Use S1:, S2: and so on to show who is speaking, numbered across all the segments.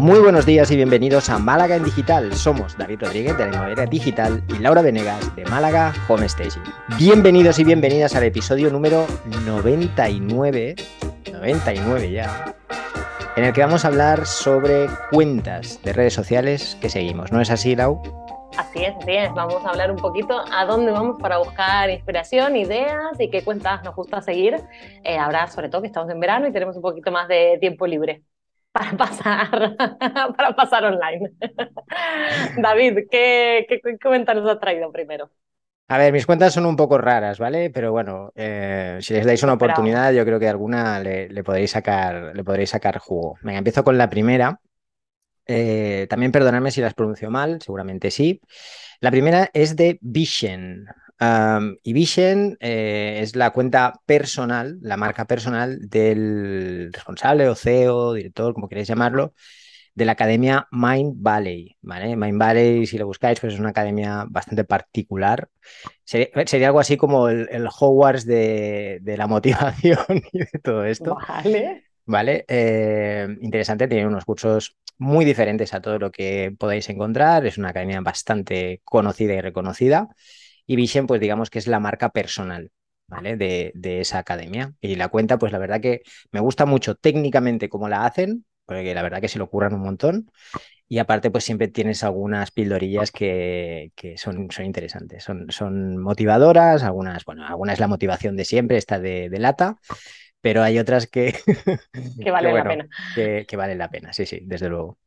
S1: Muy buenos días y bienvenidos a Málaga en Digital. Somos David Rodríguez de la Inmobiliaria Digital y Laura Venegas de Málaga Home Staging. Bienvenidos y bienvenidas al episodio número 99, 99 ya, en el que vamos a hablar sobre cuentas de redes sociales que seguimos. ¿No es así, Lau?
S2: Así es, así es. Vamos a hablar un poquito a dónde vamos para buscar inspiración, ideas y qué cuentas nos gusta seguir. Eh, ahora, sobre todo, que estamos en verano y tenemos un poquito más de tiempo libre para pasar, para pasar online. David, ¿qué, qué, qué comentarios has traído primero?
S1: A ver, mis cuentas son un poco raras, ¿vale? Pero bueno, eh, si les dais una oportunidad, yo creo que alguna le, le, podréis sacar, le podréis sacar jugo. Venga, empiezo con la primera. Eh, también perdonadme si las pronuncio mal, seguramente sí. La primera es de Vision. Y Vision eh, es la cuenta personal, la marca personal del responsable o CEO, director, como queréis llamarlo, de la academia Mind Valley. ¿vale? Mind Valley, si lo buscáis, pues es una academia bastante particular. Sería, sería algo así como el, el Hogwarts de, de, la motivación y de todo esto.
S2: Vale.
S1: Vale, eh, interesante, tiene unos cursos muy diferentes a todo lo que podáis encontrar. Es una academia bastante conocida y reconocida. Y Vision, pues digamos que es la marca personal. ¿Vale? De, de, esa academia. Y la cuenta, pues la verdad que me gusta mucho técnicamente cómo la hacen, porque la verdad que se lo ocurran un montón. Y aparte, pues siempre tienes algunas pildorillas que, que son, son, interesantes, son, son, motivadoras, algunas, bueno, alguna es la motivación de siempre, esta de, de lata, pero hay otras que,
S2: que valen
S1: bueno,
S2: la pena.
S1: Que, que valen la pena, sí, sí, desde luego.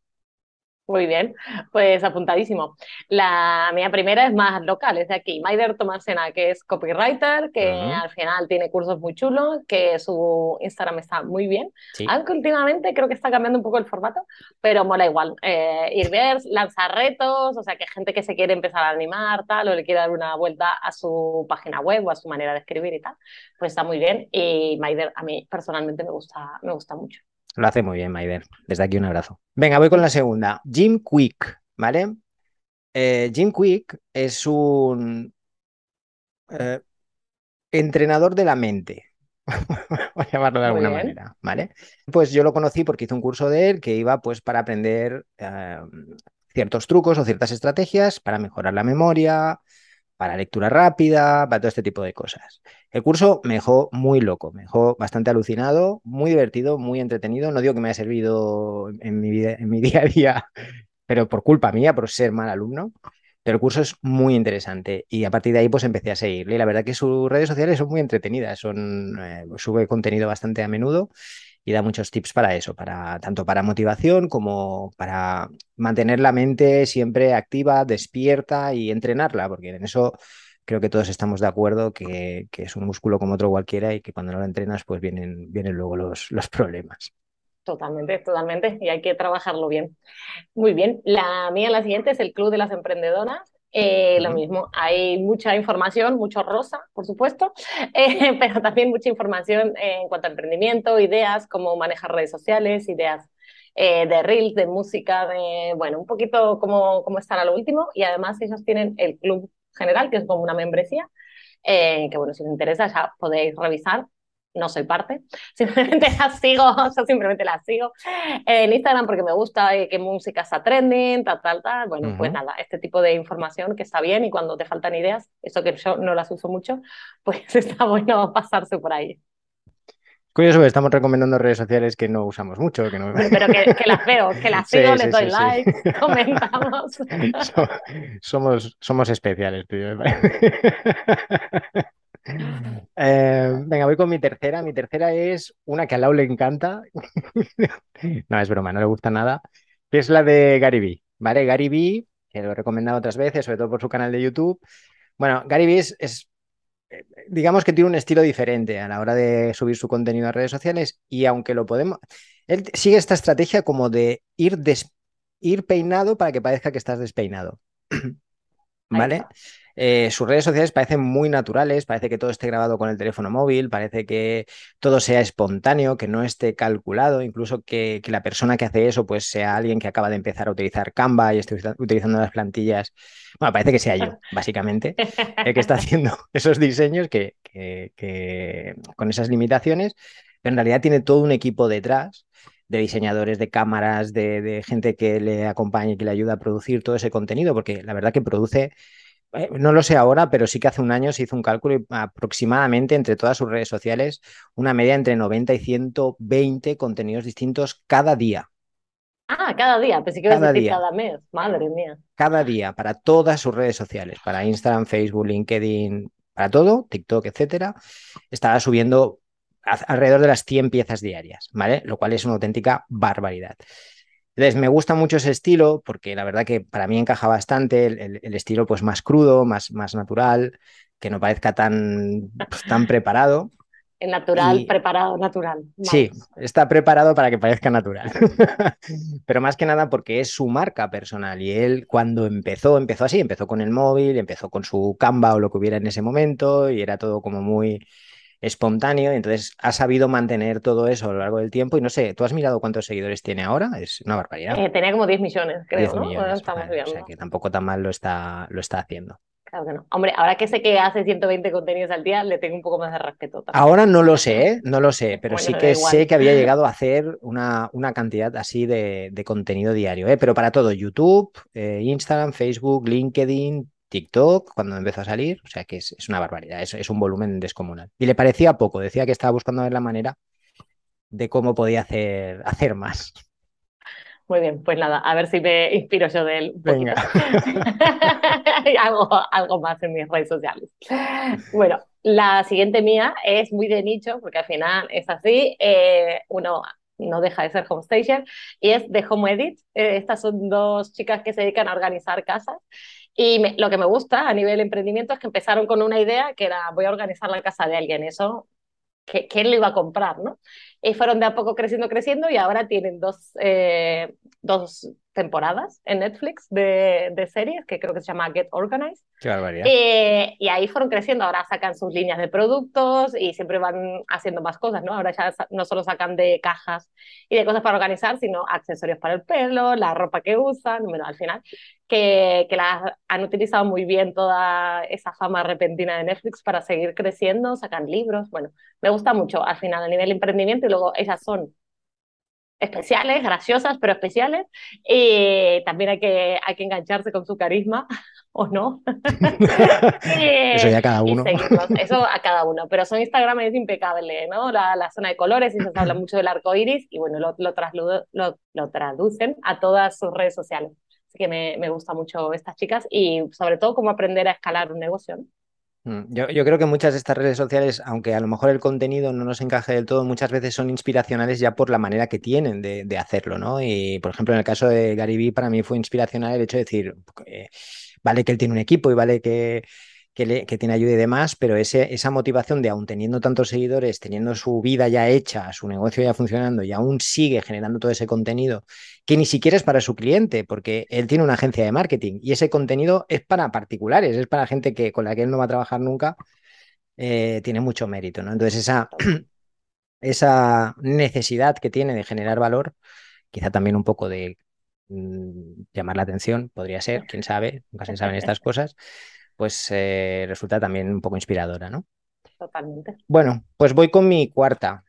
S2: Muy bien, pues apuntadísimo. La mía primera es más local, es de aquí. Maider Tomasena, que es copywriter, que uh -huh. al final tiene cursos muy chulos, que su Instagram está muy bien. Sí. Aunque últimamente creo que está cambiando un poco el formato, pero mola igual. Eh, ir ver, lanzar retos, o sea, que gente que se quiere empezar a animar, tal, o le quiere dar una vuelta a su página web o a su manera de escribir y tal, pues está muy bien. Y Maider a mí personalmente me gusta, me gusta mucho.
S1: Lo hace muy bien, Maider. Desde aquí un abrazo. Venga, voy con la segunda. Jim Quick, ¿vale? Eh, Jim Quick es un eh, entrenador de la mente. Voy a llamarlo de alguna manera, ¿vale? Pues yo lo conocí porque hice un curso de él que iba pues para aprender eh, ciertos trucos o ciertas estrategias para mejorar la memoria, para lectura rápida, para todo este tipo de cosas. El curso me dejó muy loco, me dejó bastante alucinado, muy divertido, muy entretenido. No digo que me haya servido en mi, vida, en mi día a día, pero por culpa mía, por ser mal alumno. Pero el curso es muy interesante y a partir de ahí pues empecé a seguirle. La verdad que sus redes sociales son muy entretenidas, son, eh, sube contenido bastante a menudo y da muchos tips para eso, para tanto para motivación como para mantener la mente siempre activa, despierta y entrenarla, porque en eso creo que todos estamos de acuerdo que, que es un músculo como otro cualquiera y que cuando no lo entrenas pues vienen, vienen luego los, los problemas.
S2: Totalmente, totalmente, y hay que trabajarlo bien. Muy bien, la mía, la siguiente es el Club de las Emprendedoras. Eh, lo mismo, hay mucha información, mucho rosa, por supuesto, eh, pero también mucha información en cuanto a emprendimiento, ideas, cómo manejar redes sociales, ideas eh, de reels, de música, de, bueno, un poquito cómo, cómo estar a lo último. Y además ellos tienen el club general, que es como una membresía, que bueno, si os interesa ya podéis revisar no soy parte, simplemente las sigo, yo simplemente las sigo en Instagram porque me gusta eh, qué música está trending, tal, tal, tal. Bueno, uh -huh. pues nada, este tipo de información que está bien y cuando te faltan ideas, eso que yo no las uso mucho, pues está bueno pasarse por ahí.
S1: Curioso estamos recomendando redes sociales que no usamos mucho. Que no...
S2: Pero que, que, las veo, que las sigo, sí, les doy sí, like, comentamos.
S1: somos, somos especiales, tío. Eh, venga, voy con mi tercera. Mi tercera es una que a Lau le encanta. no, es broma, no le gusta nada. Que es la de Gary Vee. ¿Vale? Gary Vee, que lo he recomendado otras veces, sobre todo por su canal de YouTube. Bueno, Gary Vee es, es digamos que tiene un estilo diferente a la hora de subir su contenido a redes sociales y aunque lo podemos, él sigue esta estrategia como de ir, des, ir peinado para que parezca que estás despeinado. ¿Vale? Eh, sus redes sociales parecen muy naturales, parece que todo esté grabado con el teléfono móvil, parece que todo sea espontáneo, que no esté calculado, incluso que, que, la persona que hace eso pues sea alguien que acaba de empezar a utilizar Canva y esté utilizando las plantillas. Bueno, parece que sea yo, básicamente, el que está haciendo esos diseños que, que, que con esas limitaciones, pero en realidad tiene todo un equipo detrás de diseñadores de cámaras, de, gente que le acompaña y que le ayuda a producir todo ese contenido, porque la verdad que produce, no lo sé ahora, pero sí que hace un año se hizo un cálculo y aproximadamente entre todas sus redes sociales, una media entre 90 y 120 contenidos distintos cada día.
S2: Ah, cada día, pensé que cada decir cada mes, madre mía.
S1: Cada día, para todas sus redes sociales, para Instagram, Facebook, LinkedIn, para todo, TikTok, etcétera, estaba subiendo alrededor de las 100 piezas diarias, ¿vale? Lo cual es una auténtica barbaridad. Entonces, me gusta mucho ese estilo porque la verdad que para mí encaja bastante el, estilo pues más crudo, más, más natural, que no parezca tan, pues, tan preparado.
S2: El natural, preparado, natural.
S1: Sí, está preparado para que parezca natural. Pero más que nada porque es su marca personal y él cuando empezó, empezó así, empezó con el móvil, empezó con su Canva o lo que hubiera en ese momento y era todo como muy espontáneo, y entonces ha sabido mantener todo eso a lo largo del tiempo. Y no sé, ¿tú has mirado cuántos seguidores tiene ahora? Es una barbaridad.
S2: Eh, tenía como 10 millones, creo, ¿no?
S1: estamos O sea, que tampoco tan mal lo está, lo está haciendo.
S2: Claro que no. Hombre, ahora que sé que hace 120 contenidos al día, le tengo un poco más de respeto.
S1: Ahora no lo sé, ¿eh? no lo sé, pero sí que sé que había llegado a hacer una, una cantidad así de, de contenido diario, ¿eh? pero para todo, YouTube, eh, Instagram, Facebook, LinkedIn, TikTok cuando empezó a salir, o sea que es, una barbaridad, es, es, un volumen descomunal. Y le parecía poco, decía que estaba buscando ver la manera de cómo podía hacer, hacer más.
S2: Muy bien, pues nada, a ver si me inspiro yo de él. Venga. algo, algo más en mis redes sociales. Bueno, la siguiente mía es muy de nicho, porque al final es así. Eh, uno no deja de ser home station, y es de Home Edit. Eh, estas son dos chicas que se dedican a organizar casas y lo que me gusta a nivel emprendimiento es que empezaron con una idea que era voy a organizar la casa de alguien, eso, ¿quién lo iba a comprar? ¿no? Y fueron de a poco creciendo, creciendo y ahora tienen dos, eh, dos temporadas en Netflix de, de, series que creo que se llama Get Organized.
S1: Qué barbaridad.
S2: Eh, y ahí fueron creciendo, ahora sacan sus líneas de productos y siempre van haciendo más cosas, ¿no? Ahora ya no solo sacan de cajas y de cosas para organizar, sino accesorios para el pelo, la ropa que usan, bueno, al final, que, que la han utilizado muy bien toda esa fama repentina de Netflix para seguir creciendo, sacan libros, bueno, me gusta mucho al final a nivel emprendimiento y luego ellas son especiales, graciosas, pero especiales. Y también hay que, hay que engancharse con su carisma, ¿o no?
S1: eso ya cada uno.
S2: Eso a cada uno. Pero son Instagram es impecable, ¿no? La, la, zona de colores, y se habla mucho del arco iris, y bueno, lo, lo, lo, lo traducen a todas sus redes sociales. Así que me, me gusta mucho estas chicas y sobre todo cómo aprender a escalar un negocio. ¿no?
S1: Mm, yo, creo que muchas de estas redes sociales, aunque a lo mejor el contenido no nos encaje del todo, muchas veces son inspiracionales ya por la manera que tienen de, hacerlo, ¿no? Y por ejemplo, en el caso de Gary Vee, para mí fue inspiracional el hecho de decir, eh, vale que él tiene un equipo y vale que, que, tiene ayuda y demás, pero ese, esa motivación de aún teniendo tantos seguidores, teniendo su vida ya hecha, su negocio ya funcionando y aún sigue generando todo ese contenido, que ni siquiera es para su cliente, porque él tiene una agencia de marketing y ese contenido es para particulares, es para gente que, con la que él no va a trabajar nunca, eh, tiene mucho mérito, ¿no? Entonces esa, esa necesidad que tiene de generar valor, quizá también un poco de mm, llamar la atención, podría ser, quién sabe, nunca se saben estas cosas, pues eh, resulta también un poco inspiradora, ¿no?
S2: Totalmente.
S1: Bueno, pues voy con mi cuarta.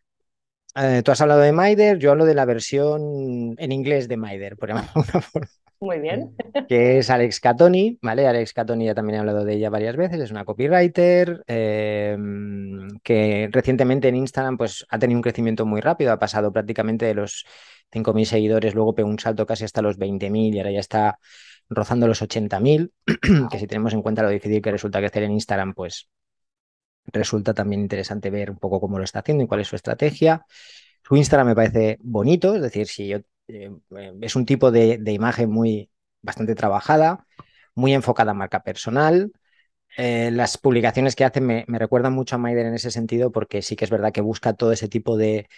S1: Eh, tú has hablado de Maider, yo hablo de la versión en inglés de Maider, por forma.
S2: Muy bien.
S1: Que es Alex Catoni, ¿vale? Alex Catoni ya también he hablado de ella varias veces, es una copywriter eh, que recientemente en Instagram pues, ha tenido un crecimiento muy rápido, ha pasado prácticamente de los 5.000 seguidores, luego pegó un salto casi hasta los 20.000 y ahora ya está rozando los 80.000, que si tenemos en cuenta lo difícil que resulta crecer en Instagram, pues resulta también interesante ver un poco cómo lo está haciendo y cuál es su estrategia. Su Instagram me parece bonito, es decir, si yo, eh, es un tipo de, de, imagen muy bastante trabajada, muy enfocada a marca personal, eh, las publicaciones que hacen me, recuerdan mucho a Maider en ese sentido porque sí que es verdad que busca todo ese tipo de,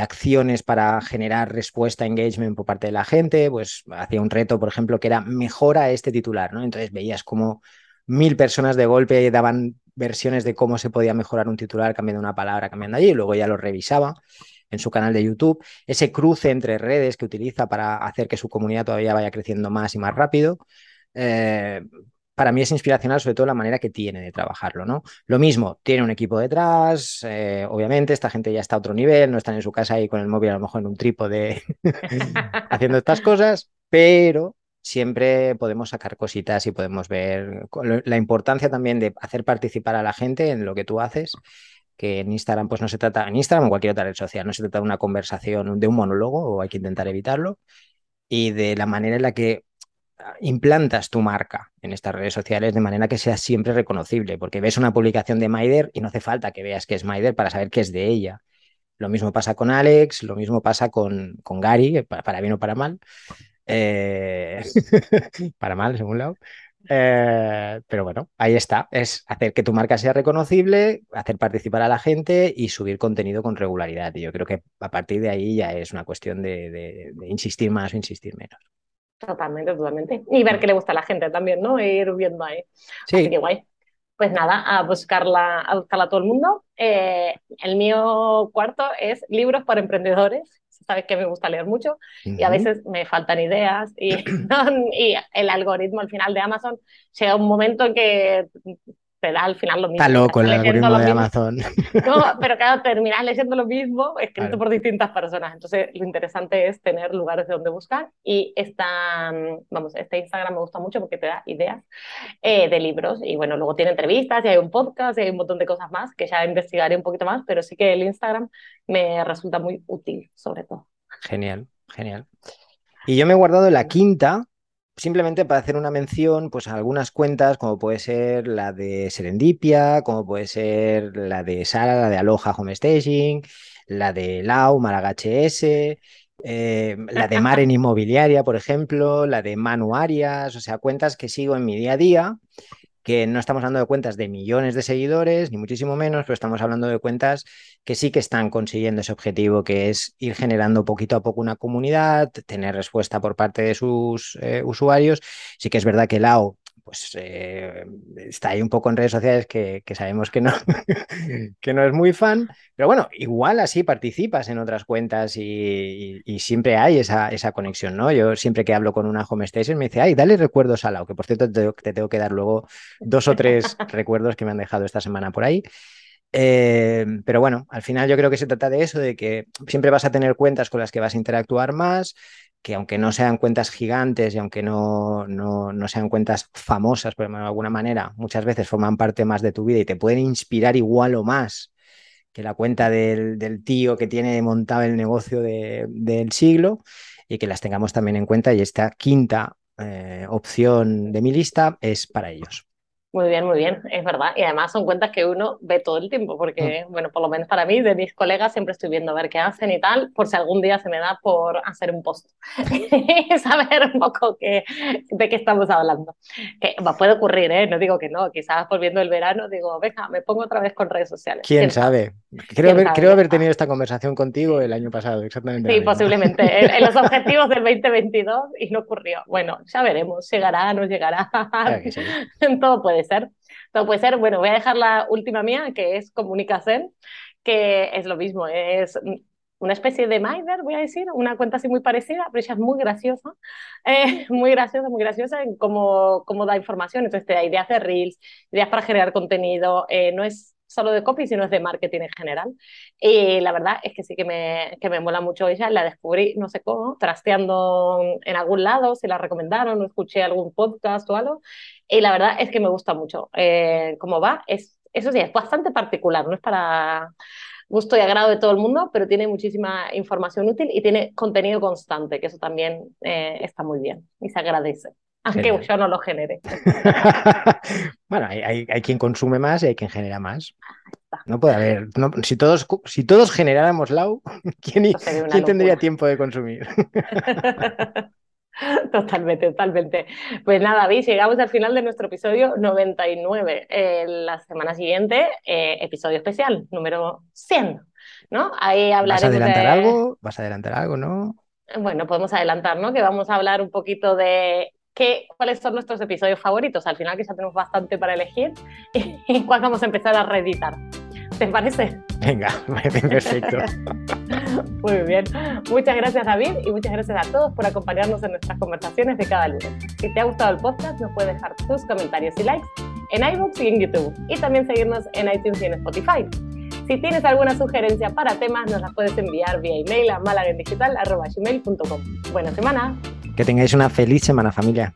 S1: acciones para generar respuesta, engagement por parte de la gente. Pues hacía un reto, por ejemplo, que era mejora este titular, ¿no? Entonces veías como mil personas de golpe daban versiones de cómo se podía mejorar un titular cambiando una palabra, cambiando allí, y luego ya lo revisaba en su canal de YouTube. Ese cruce entre redes que utiliza para hacer que su comunidad todavía vaya creciendo más y más rápido. Eh, para mí es inspiracional sobre todo la manera que tiene de trabajarlo, ¿no? Lo mismo, tiene un equipo detrás, eh, obviamente esta gente ya está a otro nivel, no están en su casa ahí con el móvil a lo mejor en un trípode haciendo estas cosas, pero siempre podemos sacar cositas y podemos ver la importancia también de hacer participar a la gente en lo que tú haces que en Instagram pues no se trata, en Instagram o cualquier otra red social, no se trata de una conversación, de un monólogo, o hay que intentar evitarlo, y de la manera en la que implantas tu marca en estas redes sociales de manera que sea siempre reconocible, porque ves una publicación de Maider y no hace falta que veas que es Maider para saber que es de ella. Lo mismo pasa con Alex, lo mismo pasa con, con Gary, para, bien o para mal. Eh, para mal, según lado. Eh, pero bueno, ahí está. Es hacer que tu marca sea reconocible, hacer participar a la gente y subir contenido con regularidad. Y yo creo que a partir de ahí ya es una cuestión de, de insistir más o insistir menos.
S2: Totalmente, totalmente. Y ver qué le gusta a la gente también, ¿no? E ir viendo ahí. Sí. Así que guay. Pues nada, a buscarla, a buscarla a todo el mundo. Eh, el mío cuarto es libros para emprendedores. Sabes que me gusta leer mucho y a veces me faltan ideas y, y el algoritmo al final de Amazon llega un momento en que te da al final lo mismo.
S1: Está loco el algoritmo de Amazon.
S2: No, pero claro, terminas leyendo lo mismo escrito por distintas personas. Entonces, lo interesante es tener lugares de donde buscar. Y esta, vamos, este Instagram me gusta mucho porque te da ideas eh, de libros. Y bueno, luego tiene entrevistas y hay un podcast y hay un montón de cosas más que ya investigaré un poquito más, pero sí que el Instagram me resulta muy útil, sobre todo.
S1: Genial, genial. Y yo me he guardado la quinta, simplemente para hacer una mención pues, a algunas cuentas, como puede ser la de Serendipia, como puede ser la de Sara, la de Aloha Homestaging, la de Lau, Malaga HS, eh, la de Maren Inmobiliaria, por ejemplo, la de Manu Arias, o sea, cuentas que sigo en mi día a día que no estamos hablando de cuentas de millones de seguidores, ni muchísimo menos, pero estamos hablando de cuentas que sí que están consiguiendo ese objetivo, que es ir generando poquito a poco una comunidad, tener respuesta por parte de sus eh, usuarios. Sí que es verdad que Lao pues eh, está ahí un poco en redes sociales que, sabemos que no, que no es muy fan, pero bueno, igual así participas en otras cuentas y, siempre hay esa, esa, conexión, ¿no? Yo siempre que hablo con una home station me dice, ay, dale recuerdos a Lau, que por cierto te, tengo que dar luego dos o tres recuerdos que me han dejado esta semana por ahí. Eh, pero bueno, al final yo creo que se trata de eso, de que siempre vas a tener cuentas con las que vas a interactuar más, que aunque no sean cuentas gigantes y aunque no, no, sean cuentas famosas, por de alguna manera, muchas veces forman parte más de tu vida y te pueden inspirar igual o más que la cuenta del, tío que tiene montado el negocio del siglo y que las tengamos también en cuenta. Y esta quinta eh, opción de mi lista es para ellos.
S2: Muy bien, muy bien, es verdad. Y además son cuentas que uno ve todo el tiempo, porque, mm. bueno, por lo menos para mí, de mis colegas, siempre estoy viendo a ver qué hacen y tal, por si algún día se me da por hacer un post saber un poco qué, de qué estamos hablando. Que puede ocurrir, ¿eh? No digo que no, quizás volviendo el verano digo, venga, me pongo otra vez con redes sociales.
S1: ¿Quién, sabe? Creo, haber, creo haber tenido esta conversación contigo el año pasado, exactamente.
S2: Sí, posiblemente, en, los objetivos del 2022 y no ocurrió. Bueno, ya veremos, llegará, no llegará. Todo puede ser. Todo puede ser. Bueno, voy a dejar la última mía, que es comunicación, que es lo mismo, es una especie de Maider, voy a decir, una cuenta así muy parecida, pero ella es muy graciosa, eh, muy graciosa, muy graciosa en cómo, cómo, da información. Entonces te da ideas de reels, ideas para generar contenido, eh, no es solo de copy, sino es de marketing en general. Y la verdad es que sí que me, que me mola mucho ella, la descubrí, no sé cómo, trasteando en algún lado, se la recomendaron, o escuché algún podcast o algo, y la verdad es que me gusta mucho eh, cómo va. Es, eso sí, es bastante particular, no es para gusto y agrado de todo el mundo, pero tiene muchísima información útil y tiene contenido constante, que eso también eh, está muy bien y se agradece aunque yo no lo genere.
S1: bueno, hay, quien consume más y hay quien genera más. No puede haber. si, todos, si todos generáramos Lau, ¿quién, tendría tiempo de consumir?
S2: Totalmente, totalmente. Pues nada, David, llegamos al final de nuestro episodio 99. la semana siguiente, eh, episodio especial, número 100. ¿no? Ahí
S1: ¿Vas a adelantar algo? ¿Vas a adelantar algo, no?
S2: Bueno, podemos adelantar, ¿no? Que vamos a hablar un poquito de cuáles son nuestros episodios favoritos. Al final quizá tenemos bastante para elegir y cuál vamos a empezar a reeditar. ¿Te parece?
S1: Venga, perfecto.
S2: Muy bien. Muchas gracias David y muchas gracias a todos por acompañarnos en nuestras conversaciones de cada lunes. Si te ha gustado el podcast, nos puedes dejar tus comentarios y likes en iVoox y en YouTube. Y también seguirnos en iTunes y en Spotify. Si tienes alguna sugerencia para temas, nos las puedes enviar vía email a malagendigital.com. Buena semana.
S1: Que tengáis una feliz semana, familia.